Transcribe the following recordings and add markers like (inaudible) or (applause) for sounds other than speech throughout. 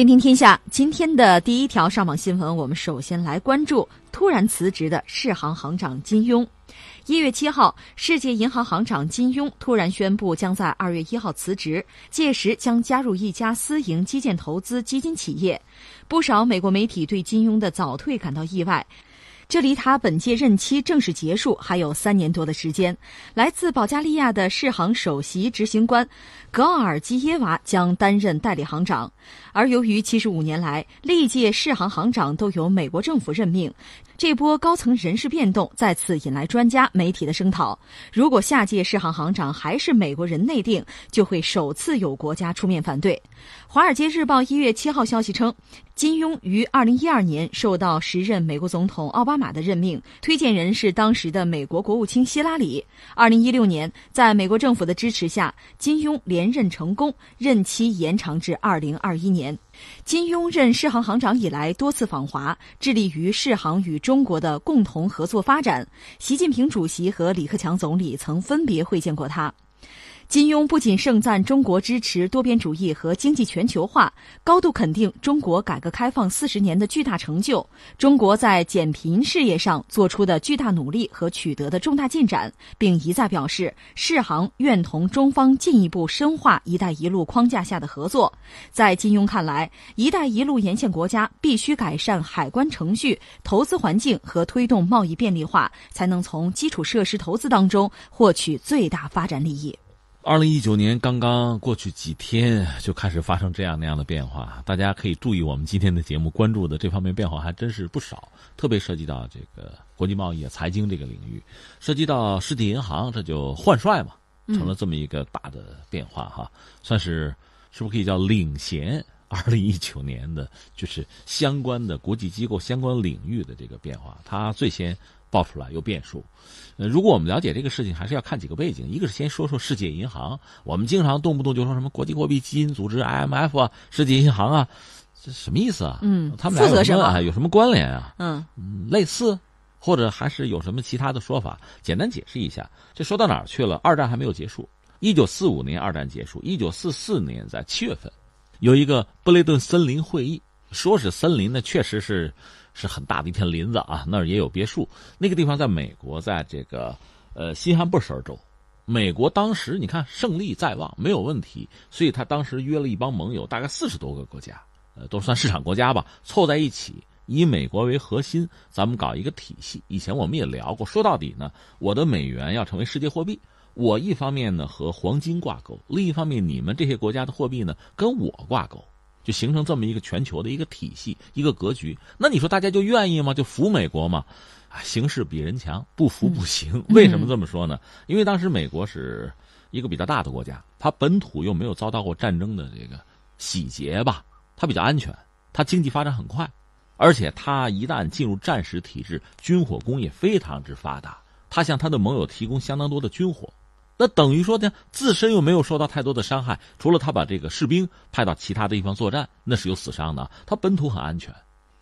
天听天下，今天的第一条上网新闻，我们首先来关注突然辞职的世行行长金庸。一月七号，世界银行行长金庸突然宣布将在二月一号辞职，届时将加入一家私营基建投资基金企业。不少美国媒体对金庸的早退感到意外。这离他本届任期正式结束还有三年多的时间。来自保加利亚的世行首席执行官格奥尔基耶娃将担任代理行长。而由于七十五年来历届世行行长都由美国政府任命，这波高层人事变动再次引来专家媒体的声讨。如果下届世行行长还是美国人内定，就会首次有国家出面反对。《华尔街日报》一月七号消息称。金庸于二零一二年受到时任美国总统奥巴马的任命，推荐人是当时的美国国务卿希拉里。二零一六年，在美国政府的支持下，金庸连任成功，任期延长至二零二一年。金庸任世行行长以来，多次访华，致力于世行与中国的共同合作发展。习近平主席和李克强总理曾分别会见过他。金庸不仅盛赞中国支持多边主义和经济全球化，高度肯定中国改革开放四十年的巨大成就，中国在减贫事业上做出的巨大努力和取得的重大进展，并一再表示世行愿同中方进一步深化“一带一路”框架下的合作。在金庸看来，“一带一路”沿线国家必须改善海关程序、投资环境和推动贸易便利化，才能从基础设施投资当中获取最大发展利益。二零一九年刚刚过去几天，就开始发生这样那样的变化。大家可以注意，我们今天的节目关注的这方面变化还真是不少，特别涉及到这个国际贸易、财经这个领域，涉及到世界银行，这就换帅嘛，成了这么一个大的变化哈，算是是不是可以叫领衔二零一九年的，就是相关的国际机构、相关领域的这个变化，它最先。爆出来有变数，呃，如果我们了解这个事情，还是要看几个背景。一个是先说说世界银行，我们经常动不动就说什么国际货币基金组织 IMF 啊，世界银行啊，这什么意思啊？嗯，他们俩有什么有什么关联啊？嗯，类似，或者还是有什么其他的说法？简单解释一下，这说到哪儿去了？二战还没有结束，一九四五年二战结束，一九四四年在七月份，有一个布雷顿森林会议，说是森林呢，确实是。是很大的一片林子啊，那儿也有别墅。那个地方在美国，在这个呃新罕布什尔州。美国当时你看胜利在望，没有问题，所以他当时约了一帮盟友，大概四十多个国家，呃，都算市场国家吧，凑在一起，以美国为核心，咱们搞一个体系。以前我们也聊过，说到底呢，我的美元要成为世界货币，我一方面呢和黄金挂钩，另一方面你们这些国家的货币呢跟我挂钩。就形成这么一个全球的一个体系、一个格局。那你说大家就愿意吗？就服美国吗？啊，形势比人强，不服不行。为什么这么说呢？因为当时美国是一个比较大的国家，它本土又没有遭到过战争的这个洗劫吧，它比较安全，它经济发展很快，而且它一旦进入战时体制，军火工业非常之发达，它向它的盟友提供相当多的军火。那等于说呢，自身又没有受到太多的伤害，除了他把这个士兵派到其他的地方作战，那是有死伤的。他本土很安全，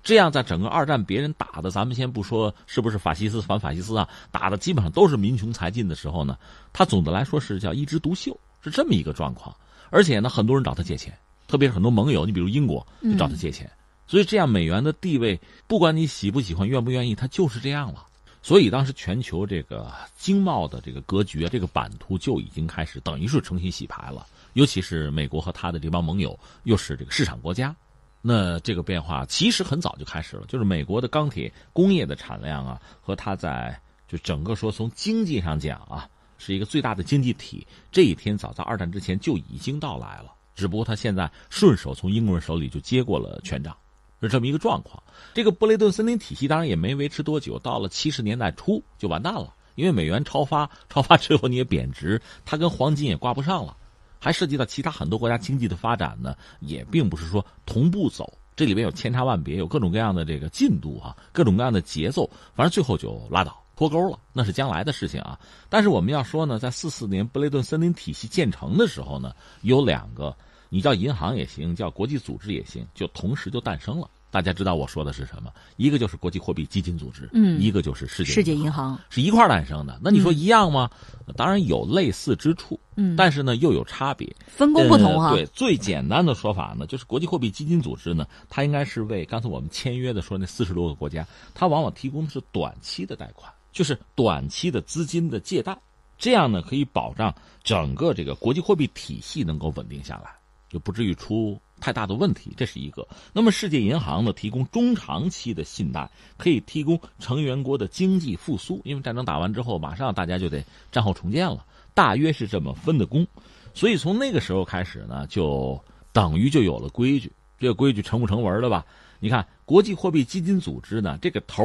这样在整个二战别人打的，咱们先不说是不是法西斯反法西斯啊，打的基本上都是民穷财尽的时候呢，他总的来说是叫一枝独秀，是这么一个状况。而且呢，很多人找他借钱，特别是很多盟友，你比如英国就找他借钱，所以这样美元的地位，不管你喜不喜欢、愿不愿意，他就是这样了。所以当时全球这个经贸的这个格局，这个版图就已经开始等于是重新洗牌了。尤其是美国和他的这帮盟友又是这个市场国家，那这个变化其实很早就开始了。就是美国的钢铁工业的产量啊，和它在就整个说从经济上讲啊，是一个最大的经济体。这一天早在二战之前就已经到来了，只不过他现在顺手从英国人手里就接过了权杖。是这么一个状况，这个布雷顿森林体系当然也没维持多久，到了七十年代初就完蛋了，因为美元超发，超发之后你也贬值，它跟黄金也挂不上了，还涉及到其他很多国家经济的发展呢，也并不是说同步走，这里边有千差万别，有各种各样的这个进度啊，各种各样的节奏，反正最后就拉倒脱钩了，那是将来的事情啊。但是我们要说呢，在四四年布雷顿森林体系建成的时候呢，有两个。你叫银行也行，叫国际组织也行，就同时就诞生了。大家知道我说的是什么？一个就是国际货币基金组织，嗯一个就是世界世界银行，是一块儿诞生的。那你说一样吗？当然有类似之处，嗯，但是呢又有差别。分工不同哈、呃。对，最简单的说法呢，就是国际货币基金组织呢，它应该是为刚才我们签约的说那四十多个国家，它往往提供的是短期的贷款，就是短期的资金的借贷，这样呢可以保障整个这个国际货币体系能够稳定下来，就不至于出太大的问题。这是一个。那么世界银行呢，提供中长期的信贷，可以提供成员国的经济复苏，因为战争打完之后，马上大家就得战后重建了，大约是这么分的工。所以从那个时候开始呢，就等于就有了规矩。这个规矩成不成文了吧？你看，国际货币基金组织呢，这个头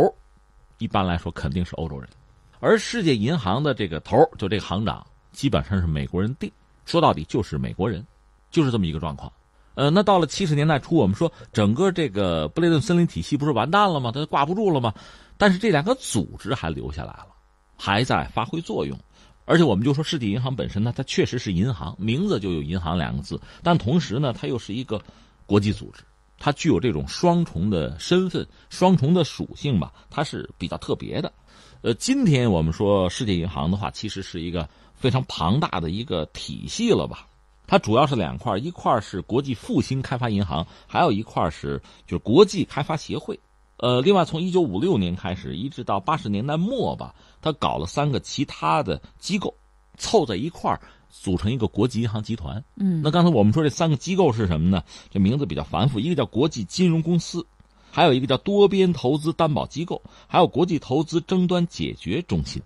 一般来说肯定是欧洲人，而世界银行的这个头就这个行长，基本上是美国人定。说到底就是美国人，就是这么一个状况。呃，那到了七十年代初，我们说整个这个布雷顿森林体系不是完蛋了吗？它挂不住了吗？但是这两个组织还留下来了，还在发挥作用。而且我们就说世界银行本身呢，它确实是银行，名字就有“银行”两个字，但同时呢，它又是一个国际组织，它具有这种双重的身份、双重的属性吧，它是比较特别的。呃，今天我们说世界银行的话，其实是一个非常庞大的一个体系了吧？它主要是两块，一块是国际复兴开发银行，还有一块是就是国际开发协会。呃，另外从一九五六年开始，一直到八十年代末吧，他搞了三个其他的机构，凑在一块儿组成一个国际银行集团。嗯，那刚才我们说这三个机构是什么呢？这名字比较繁复，一个叫国际金融公司，还有一个叫多边投资担保机构，还有国际投资争端解决中心，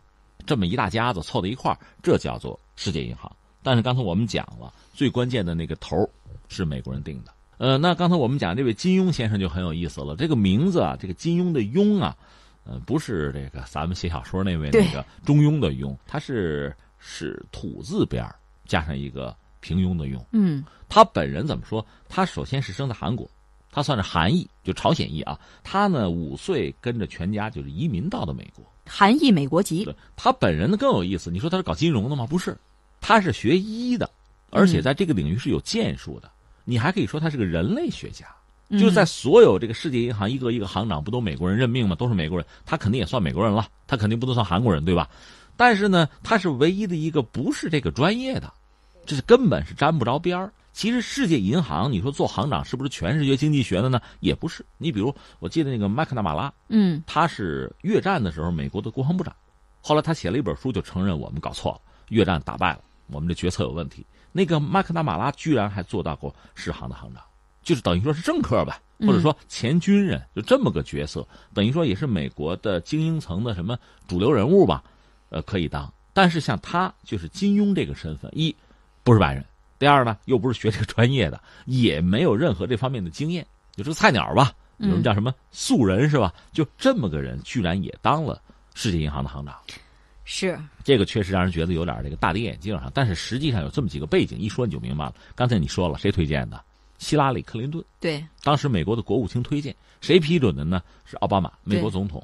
这么一大家子凑在一块儿，这叫做世界银行。但是刚才我们讲了，最关键的那个头是美国人定的。呃，那刚才我们讲这位金庸先生就很有意思了。这个名字啊，这个金庸的庸啊，呃，不是这个咱们写小说那位那个中庸的庸，他是是土字边加上一个平庸的庸。嗯，他本人怎么说？他首先是生在韩国，他算是韩裔，就朝鲜裔啊。他呢五岁跟着全家就是移民到的美国，韩裔美国籍。对他本人呢更有意思。你说他是搞金融的吗？不是，他是学医的，而且在这个领域是有建树的。你还可以说他是个人类学家，就是在所有这个世界银行一个一个行长不都美国人任命吗？都是美国人，他肯定也算美国人了，他肯定不能算韩国人，对吧？但是呢，他是唯一的一个不是这个专业的，这是根本是沾不着边儿。其实世界银行，你说做行长是不是全是学经济学的呢？也不是。你比如，我记得那个麦克纳马拉，嗯，他是越战的时候美国的国防部长，后来他写了一本书，就承认我们搞错了，越战打败了，我们的决策有问题。那个麦克纳马拉居然还做到过世行的行长，就是等于说是政客吧，或者说前军人，就这么个角色，等于说也是美国的精英层的什么主流人物吧，呃，可以当。但是像他就是金庸这个身份，一不是白人，第二呢又不是学这个专业的，也没有任何这方面的经验，就是个菜鸟吧，有人叫什么素人是吧？就这么个人，居然也当了世界银行的行长。是这个确实让人觉得有点这个大跌眼镜啊，但是实际上有这么几个背景，一说你就明白了。刚才你说了，谁推荐的？希拉里·克林顿。对，当时美国的国务卿推荐，谁批准的呢？是奥巴马，美国总统。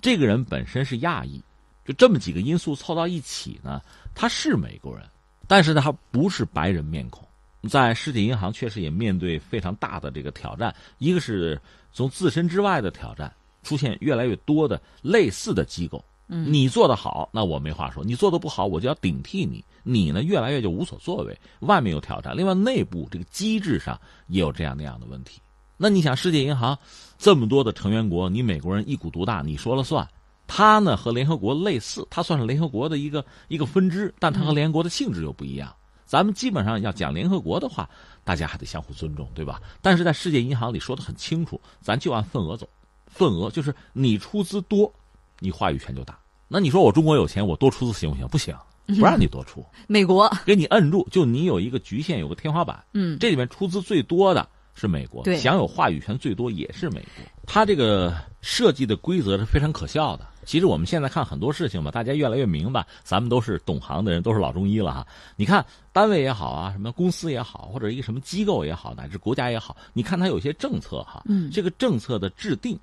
这个人本身是亚裔，就这么几个因素凑到一起呢，他是美国人，但是呢，他不是白人面孔。在世界银行确实也面对非常大的这个挑战，一个是从自身之外的挑战，出现越来越多的类似的机构。嗯，你做的好，那我没话说；你做的不好，我就要顶替你。你呢，越来越就无所作为。外面有挑战，另外内部这个机制上也有这样那样的问题。那你想，世界银行这么多的成员国，你美国人一股独大，你说了算。它呢和联合国类似，它算是联合国的一个一个分支，但它和联合国的性质又不一样。咱们基本上要讲联合国的话，大家还得相互尊重，对吧？但是在世界银行里说的很清楚，咱就按份额走，份额就是你出资多。你话语权就大。那你说我中国有钱，我多出资行不行？不行，不让你多出。美国给你摁住，就你有一个局限，有个天花板。嗯，这里面出资最多的是美国，享有话语权最多也是美国。它这个设计的规则是非常可笑的。其实我们现在看很多事情吧，大家越来越明白，咱们都是懂行的人，都是老中医了哈。你看单位也好啊，什么公司也好，或者一个什么机构也好，乃至国家也好，你看它有些政策哈，嗯，这个政策的制定。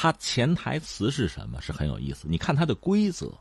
它潜台词是什么？是很有意思。你看它的规则，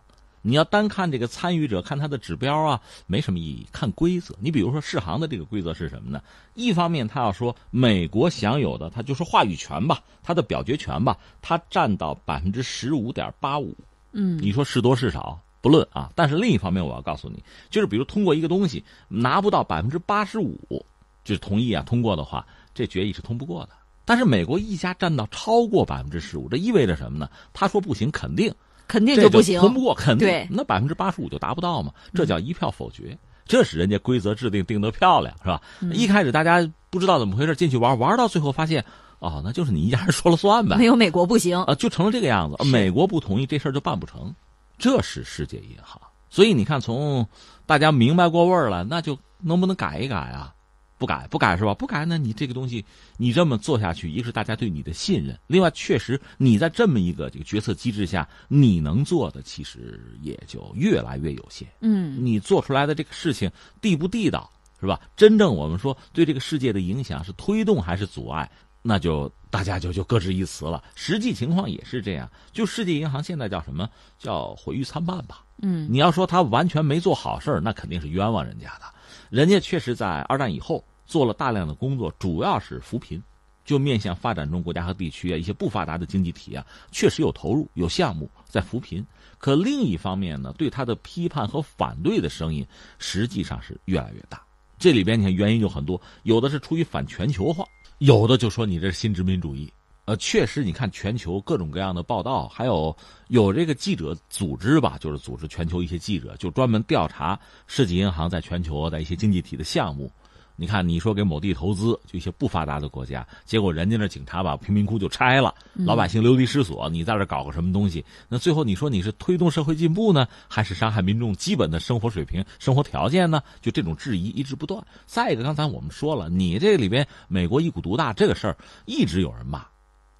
你要单看这个参与者，看他的指标啊，没什么意义。看规则，你比如说世行的这个规则是什么呢？一方面他要说美国享有的，他就说话语权吧，他的表决权吧，他占到百分之十五点八五。嗯，你说是多是少不论啊，但是另一方面我要告诉你，就是比如通过一个东西拿不到百分之八十五，就同意啊通过的话，这决议是通不过的。但是美国一家占到超过百分之十五，这意味着什么呢？他说不行，肯定。肯定就不行，通不过，肯定对，那百分之八十五就达不到嘛，这叫一票否决，这是人家规则制定定得漂亮，是吧？一开始大家不知道怎么回事，进去玩玩到最后发现，哦，那就是你一家人说了算呗，没有美国不行啊，就成了这个样子，美国不同意这事儿就办不成，这是世界银行，所以你看，从大家明白过味儿了，那就能不能改一改啊？不改不改是吧？不改那？你这个东西，你这么做下去，一个是大家对你的信任，另外确实你在这么一个这个决策机制下，你能做的其实也就越来越有限。嗯，你做出来的这个事情地不地道是吧？真正我们说对这个世界的影响是推动还是阻碍，那就大家就就各执一词了。实际情况也是这样，就世界银行现在叫什么叫毁誉参半吧？嗯，你要说他完全没做好事儿，那肯定是冤枉人家的。人家确实在二战以后做了大量的工作，主要是扶贫，就面向发展中国家和地区啊，一些不发达的经济体啊，确实有投入、有项目在扶贫。可另一方面呢，对他的批判和反对的声音实际上是越来越大。这里边你看原因有很多，有的是出于反全球化，有的就说你这是新殖民主义。呃，确实，你看全球各种各样的报道，还有有这个记者组织吧，就是组织全球一些记者，就专门调查世纪银行在全球的一些经济体的项目。你看，你说给某地投资，就一些不发达的国家，结果人家那警察把贫民窟就拆了，老百姓流离失所。你在这搞个什么东西？那最后你说你是推动社会进步呢，还是伤害民众基本的生活水平、生活条件呢？就这种质疑一直不断。再一个，刚才我们说了，你这里边美国一股独大这个事儿，一直有人骂。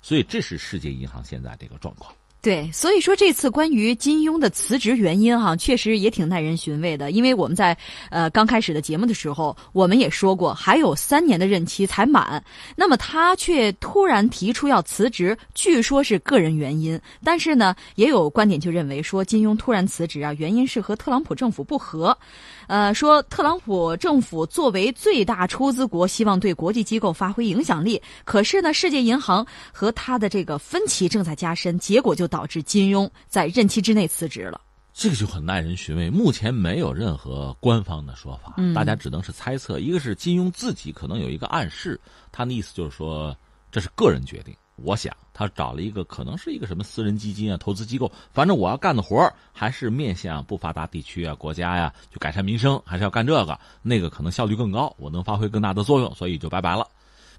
所以这是世界银行现在这个状况。对，所以说这次关于金庸的辞职原因哈，确实也挺耐人寻味的。因为我们在呃刚开始的节目的时候，我们也说过，还有三年的任期才满，那么他却突然提出要辞职，据说是个人原因。但是呢，也有观点就认为说，金庸突然辞职啊，原因是和特朗普政府不和。呃，说特朗普政府作为最大出资国，希望对国际机构发挥影响力。可是呢，世界银行和他的这个分歧正在加深，结果就导致金庸在任期之内辞职了。这个就很耐人寻味。目前没有任何官方的说法，大家只能是猜测。一个是金庸自己可能有一个暗示，他的意思就是说这是个人决定。我想他找了一个可能是一个什么私人基金啊、投资机构，反正我要干的活还是面向不发达地区啊、国家呀，就改善民生，还是要干这个，那个可能效率更高，我能发挥更大的作用，所以就拜拜了。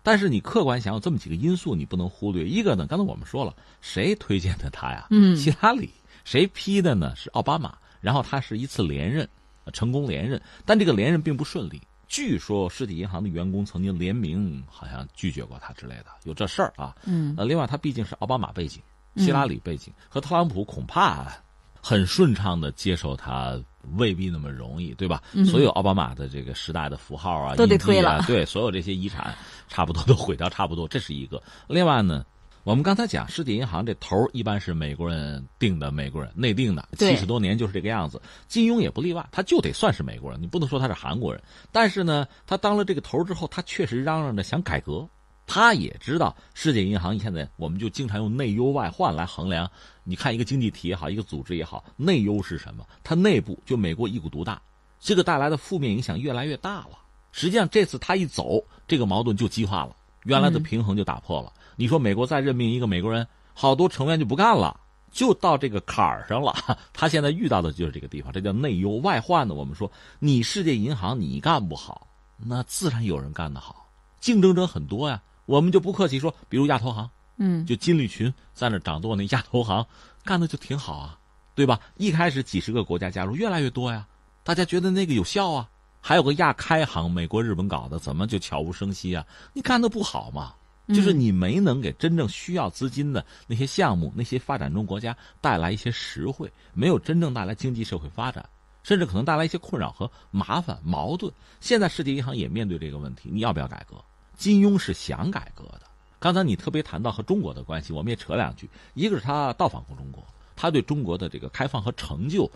但是你客观想有这么几个因素，你不能忽略。一个呢，刚才我们说了，谁推荐的他呀？嗯，希拉里。谁批的呢？是奥巴马。然后他是一次连任，成功连任，但这个连任并不顺利。据说实体银行的员工曾经联名，好像拒绝过他之类的，有这事儿啊。嗯，呃，另外他毕竟是奥巴马背景，希拉里背景，和特朗普恐怕很顺畅的接受他未必那么容易，对吧？所有奥巴马的这个时代的符号啊，都得推了。对，所有这些遗产 (laughs) 差不多都毁掉，差不多，这是一个。另外呢。我们刚才讲，世界银行这头一般是美国人定的，美国人内定的，七十多年就是这个样子。金庸也不例外，他就得算是美国人，你不能说他是韩国人。但是呢，他当了这个头之后，他确实嚷嚷着想改革。他也知道世界银行现在，我们就经常用内忧外患来衡量。你看一个经济体也好，一个组织也好，内忧是什么？它内部就美国一股独大，这个带来的负面影响越来越大了。实际上这次他一走，这个矛盾就激化了，原来的平衡就打破了。你说美国再任命一个美国人，好多成员就不干了，就到这个坎儿上了。(laughs) 他现在遇到的就是这个地方，这叫内忧外患呢。我们说，你世界银行你干不好，那自然有人干得好，竞争者很多呀。我们就不客气说，比如亚投行，嗯，就金立群在那掌舵那亚投行，干的就挺好啊，对吧？一开始几十个国家加入，越来越多呀，大家觉得那个有效啊。还有个亚开行，美国、日本搞的，怎么就悄无声息啊？你干的不好嘛？就是你没能给真正需要资金的那些项目、那些发展中国家带来一些实惠，没有真正带来经济社会发展，甚至可能带来一些困扰和麻烦、矛盾。现在世界银行也面对这个问题，你要不要改革？金庸是想改革的。刚才你特别谈到和中国的关系，我们也扯两句。一个是他到访过中国，他对中国的这个开放和成就，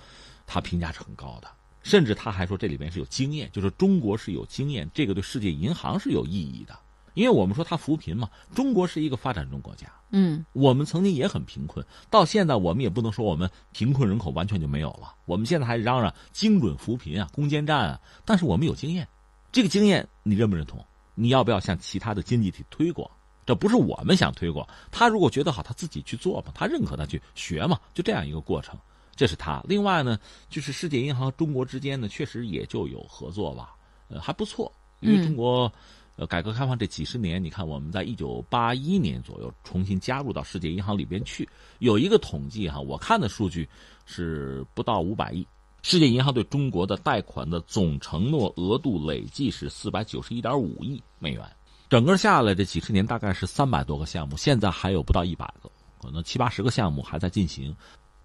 他评价是很高的。甚至他还说这里边是有经验，就是中国是有经验，这个对世界银行是有意义的。因为我们说他扶贫嘛，中国是一个发展中国家，嗯，我们曾经也很贫困，到现在我们也不能说我们贫困人口完全就没有了，我们现在还嚷嚷精准扶贫啊、攻坚战啊，但是我们有经验，这个经验你认不认同？你要不要向其他的经济体推广？这不是我们想推广，他如果觉得好，他自己去做嘛，他认可他去学嘛，就这样一个过程。这是他。另外呢，就是世界银行和中国之间呢，确实也就有合作吧，呃，还不错。因为中国，呃，改革开放这几十年，你看我们在一九八一年左右重新加入到世界银行里边去，有一个统计哈，我看的数据是不到五百亿。世界银行对中国的贷款的总承诺额度累计是四百九十一点五亿美元，整个下来这几十年大概是三百多个项目，现在还有不到一百个，可能七八十个项目还在进行。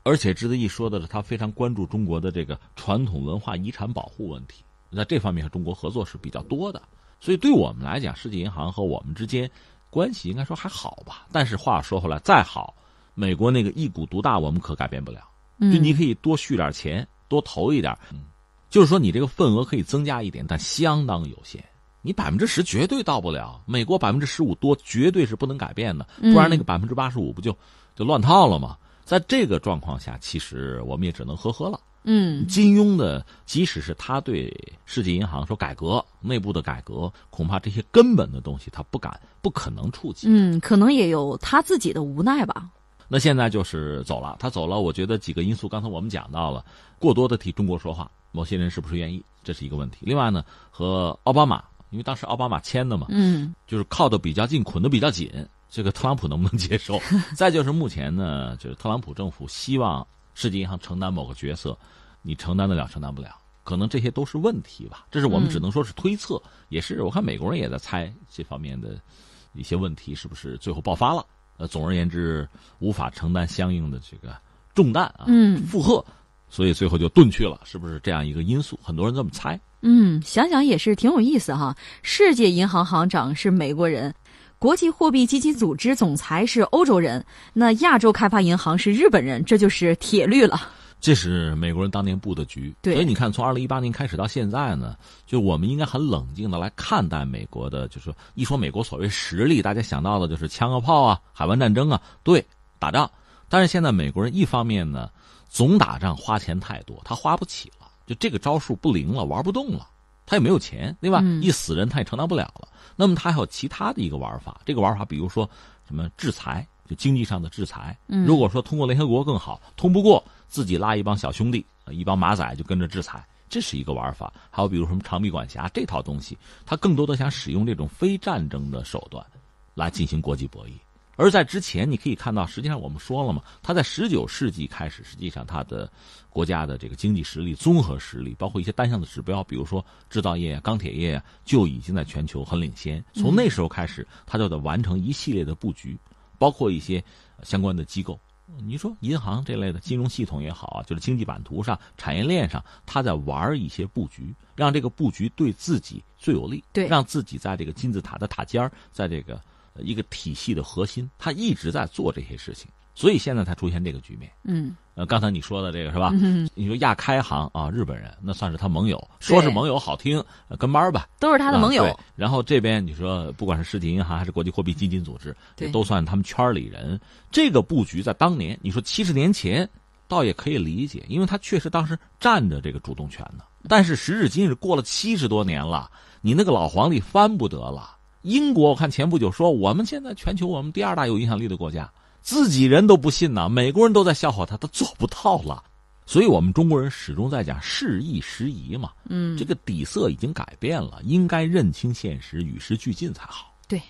而且值得一说的是，他非常关注中国的这个传统文化遗产保护问题，在这方面和中国合作是比较多的。所以对我们来讲，世界银行和我们之间关系应该说还好吧。但是话说回来，再好，美国那个一股独大，我们可改变不了。就你可以多续点钱，多投一点，就是说你这个份额可以增加一点，但相当有限。你百分之十绝对到不了，美国百分之十五多绝对是不能改变的，不然那个百分之八十五不就就乱套了吗？在这个状况下，其实我们也只能呵呵了。嗯，金庸的，即使是他对世界银行说改革内部的改革，恐怕这些根本的东西他不敢、不可能触及。嗯，可能也有他自己的无奈吧。那现在就是走了，他走了，我觉得几个因素，刚才我们讲到了，过多的替中国说话，某些人是不是愿意，这是一个问题。另外呢，和奥巴马，因为当时奥巴马签的嘛，嗯，就是靠的比较近，捆的比较紧。这个特朗普能不能接受？再就是目前呢，就是特朗普政府希望世界银行承担某个角色，你承担得了，承担不了，可能这些都是问题吧。这是我们只能说是推测，也是我看美国人也在猜这方面的一些问题是不是最后爆发了。呃，总而言之，无法承担相应的这个重担啊，嗯负荷，所以最后就遁去了，是不是这样一个因素？很多人这么猜。嗯，想想也是挺有意思哈。世界银行行长是美国人。国际货币基金组织总裁是欧洲人，那亚洲开发银行是日本人，这就是铁律了。这是美国人当年布的局，所以你看，从二零一八年开始到现在呢，就我们应该很冷静的来看待美国的，就是说一说美国所谓实力，大家想到的就是枪和炮啊，海湾战争啊，对，打仗。但是现在美国人一方面呢，总打仗花钱太多，他花不起了，就这个招数不灵了，玩不动了。他也没有钱，对吧？一死人他也承担不了了。那么他还有其他的一个玩法，这个玩法比如说什么制裁，就经济上的制裁。如果说通过联合国更好，通不过自己拉一帮小兄弟，一帮马仔就跟着制裁，这是一个玩法。还有比如什么长臂管辖这套东西，他更多的想使用这种非战争的手段来进行国际博弈。而在之前，你可以看到，实际上我们说了嘛，他在十九世纪开始，实际上他的国家的这个经济实力、综合实力，包括一些单项的指标，比如说制造业、钢铁业，就已经在全球很领先。从那时候开始，他就得完成一系列的布局，包括一些相关的机构。你说银行这类的金融系统也好啊，就是经济版图上、产业链上，他在玩一些布局，让这个布局对自己最有利，对，让自己在这个金字塔的塔尖儿，在这个。一个体系的核心，他一直在做这些事情，所以现在才出现这个局面。嗯，呃，刚才你说的这个是吧？嗯你说亚开行啊，日本人那算是他盟友，说是盟友好听，跟班吧，都是他的盟友。然后这边你说，不管是世界银行还是国际货币基金组织，都算他们圈里人。这个布局在当年，你说七十年前，倒也可以理解，因为他确实当时占着这个主动权呢。但是时至今日，过了七十多年了，你那个老皇帝翻不得了。英国，我看前不久说，我们现在全球我们第二大有影响力的国家，自己人都不信呢，美国人都在笑话他，他做不到了。所以，我们中国人始终在讲适宜时宜嘛。嗯，这个底色已经改变了，应该认清现实，与时俱进才好。对。